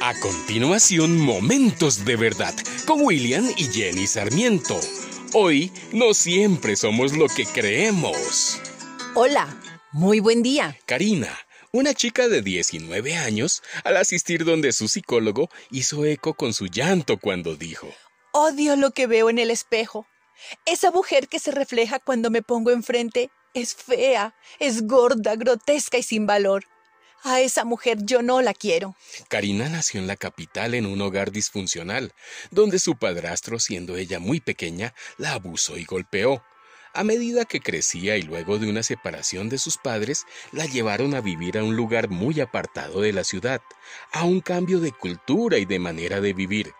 A continuación, Momentos de Verdad con William y Jenny Sarmiento. Hoy no siempre somos lo que creemos. Hola, muy buen día. Karina, una chica de 19 años, al asistir donde su psicólogo, hizo eco con su llanto cuando dijo, Odio lo que veo en el espejo. Esa mujer que se refleja cuando me pongo enfrente es fea, es gorda, grotesca y sin valor. A esa mujer yo no la quiero. Karina nació en la capital en un hogar disfuncional, donde su padrastro, siendo ella muy pequeña, la abusó y golpeó. A medida que crecía y luego de una separación de sus padres, la llevaron a vivir a un lugar muy apartado de la ciudad, a un cambio de cultura y de manera de vivir.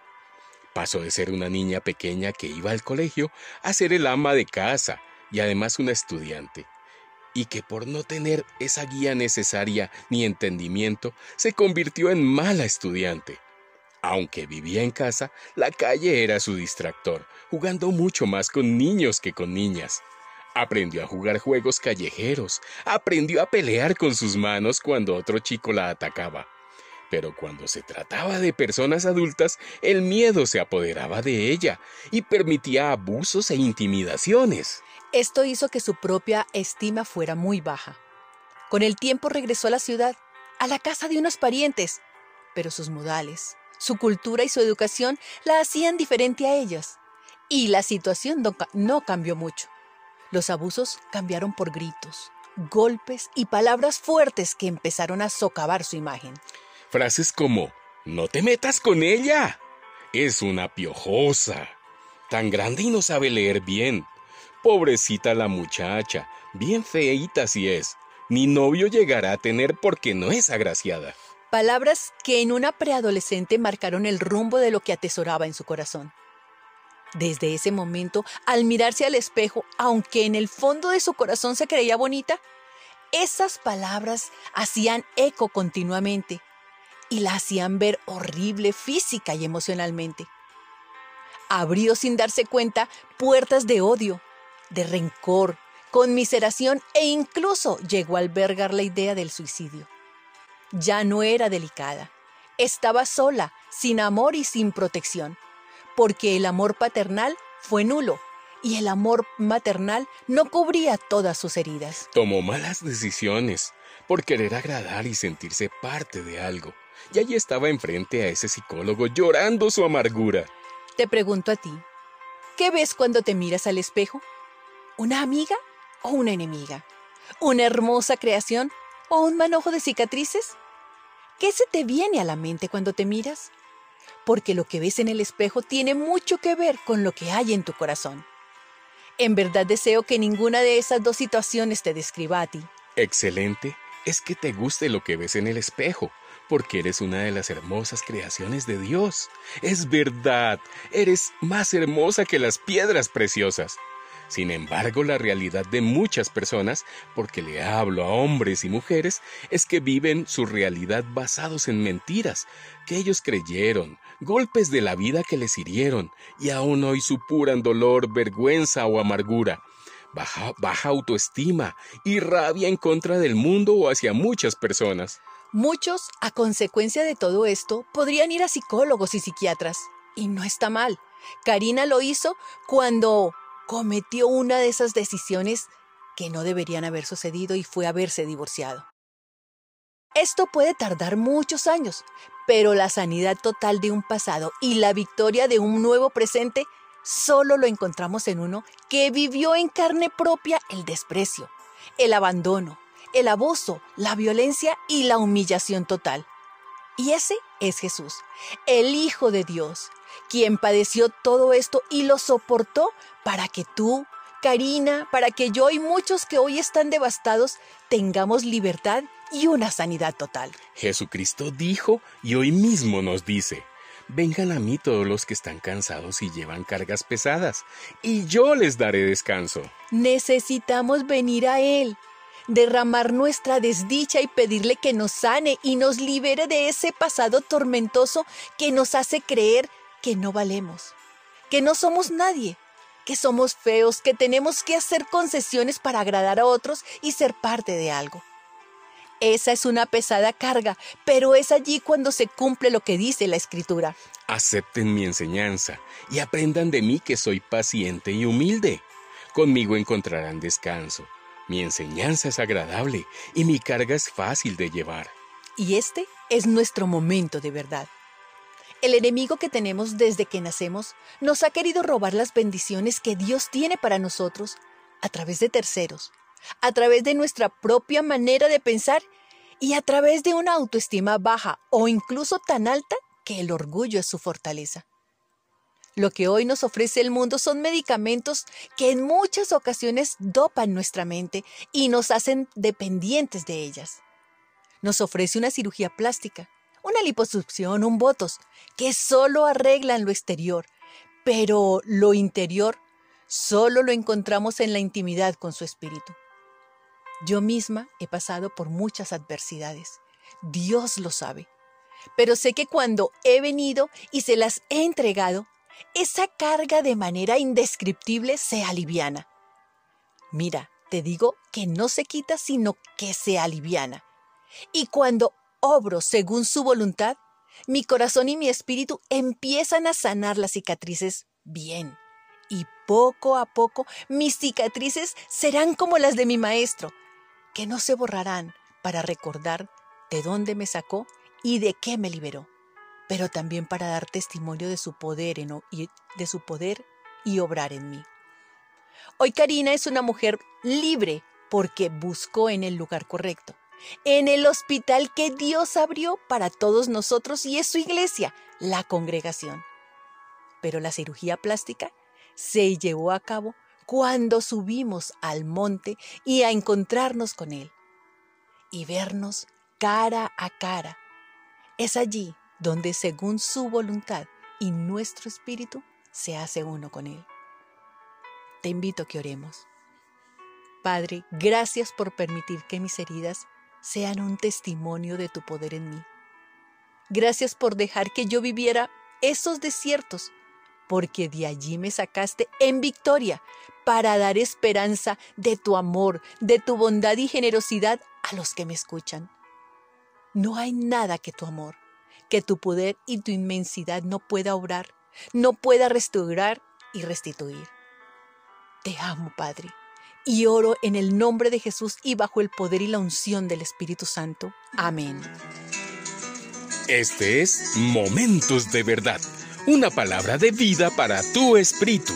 Pasó de ser una niña pequeña que iba al colegio a ser el ama de casa y además una estudiante y que por no tener esa guía necesaria ni entendimiento se convirtió en mala estudiante. Aunque vivía en casa, la calle era su distractor, jugando mucho más con niños que con niñas. Aprendió a jugar juegos callejeros, aprendió a pelear con sus manos cuando otro chico la atacaba. Pero cuando se trataba de personas adultas, el miedo se apoderaba de ella y permitía abusos e intimidaciones. Esto hizo que su propia estima fuera muy baja. Con el tiempo regresó a la ciudad, a la casa de unos parientes, pero sus modales, su cultura y su educación la hacían diferente a ellas. Y la situación no, cambió mucho. Los abusos cambiaron por gritos, golpes y palabras fuertes que empezaron a socavar su imagen. Frases como, no te metas con ella. Es una piojosa. Tan grande y no sabe leer bien. Pobrecita la muchacha, bien feíta si es. Ni novio llegará a tener porque no es agraciada. Palabras que en una preadolescente marcaron el rumbo de lo que atesoraba en su corazón. Desde ese momento, al mirarse al espejo, aunque en el fondo de su corazón se creía bonita, esas palabras hacían eco continuamente y la hacían ver horrible física y emocionalmente. Abrió sin darse cuenta puertas de odio, de rencor, conmiseración e incluso llegó a albergar la idea del suicidio. Ya no era delicada, estaba sola, sin amor y sin protección, porque el amor paternal fue nulo y el amor maternal no cubría todas sus heridas. Tomó malas decisiones por querer agradar y sentirse parte de algo. Y allí estaba enfrente a ese psicólogo llorando su amargura. Te pregunto a ti, ¿qué ves cuando te miras al espejo? ¿Una amiga o una enemiga? ¿Una hermosa creación o un manojo de cicatrices? ¿Qué se te viene a la mente cuando te miras? Porque lo que ves en el espejo tiene mucho que ver con lo que hay en tu corazón. En verdad deseo que ninguna de esas dos situaciones te describa a ti. Excelente es que te guste lo que ves en el espejo, porque eres una de las hermosas creaciones de Dios. Es verdad, eres más hermosa que las piedras preciosas. Sin embargo, la realidad de muchas personas, porque le hablo a hombres y mujeres, es que viven su realidad basados en mentiras que ellos creyeron, golpes de la vida que les hirieron, y aún hoy supuran dolor, vergüenza o amargura. Baja, baja autoestima y rabia en contra del mundo o hacia muchas personas. Muchos, a consecuencia de todo esto, podrían ir a psicólogos y psiquiatras. Y no está mal. Karina lo hizo cuando cometió una de esas decisiones que no deberían haber sucedido y fue haberse divorciado. Esto puede tardar muchos años, pero la sanidad total de un pasado y la victoria de un nuevo presente solo lo encontramos en uno que vivió en carne propia el desprecio, el abandono, el abuso, la violencia y la humillación total. Y ese es Jesús, el Hijo de Dios, quien padeció todo esto y lo soportó para que tú, Karina, para que yo y muchos que hoy están devastados tengamos libertad y una sanidad total. Jesucristo dijo y hoy mismo nos dice, vengan a mí todos los que están cansados y llevan cargas pesadas, y yo les daré descanso. Necesitamos venir a Él derramar nuestra desdicha y pedirle que nos sane y nos libere de ese pasado tormentoso que nos hace creer que no valemos, que no somos nadie, que somos feos, que tenemos que hacer concesiones para agradar a otros y ser parte de algo. Esa es una pesada carga, pero es allí cuando se cumple lo que dice la Escritura. Acepten mi enseñanza y aprendan de mí que soy paciente y humilde. Conmigo encontrarán descanso. Mi enseñanza es agradable y mi carga es fácil de llevar. Y este es nuestro momento de verdad. El enemigo que tenemos desde que nacemos nos ha querido robar las bendiciones que Dios tiene para nosotros a través de terceros, a través de nuestra propia manera de pensar y a través de una autoestima baja o incluso tan alta que el orgullo es su fortaleza. Lo que hoy nos ofrece el mundo son medicamentos que en muchas ocasiones dopan nuestra mente y nos hacen dependientes de ellas. Nos ofrece una cirugía plástica, una liposucción, un botos, que solo arreglan lo exterior, pero lo interior solo lo encontramos en la intimidad con su espíritu. Yo misma he pasado por muchas adversidades. Dios lo sabe. Pero sé que cuando he venido y se las he entregado, esa carga de manera indescriptible se aliviana. Mira, te digo que no se quita, sino que se aliviana. Y cuando obro según su voluntad, mi corazón y mi espíritu empiezan a sanar las cicatrices bien. Y poco a poco mis cicatrices serán como las de mi maestro, que no se borrarán para recordar de dónde me sacó y de qué me liberó, pero también para dar testimonio de su poder y de su poder y obrar en mí. Hoy Karina es una mujer libre porque buscó en el lugar correcto en el hospital que Dios abrió para todos nosotros y es su iglesia, la congregación. Pero la cirugía plástica se llevó a cabo cuando subimos al monte y a encontrarnos con Él y vernos cara a cara. Es allí donde según su voluntad y nuestro espíritu se hace uno con Él. Te invito a que oremos. Padre, gracias por permitir que mis heridas sean un testimonio de tu poder en mí. Gracias por dejar que yo viviera esos desiertos, porque de allí me sacaste en victoria para dar esperanza de tu amor, de tu bondad y generosidad a los que me escuchan. No hay nada que tu amor, que tu poder y tu inmensidad no pueda obrar, no pueda restaurar y restituir. Te amo, Padre y oro en el nombre de Jesús y bajo el poder y la unción del Espíritu Santo. Amén. Este es Momentos de Verdad, una palabra de vida para tu espíritu.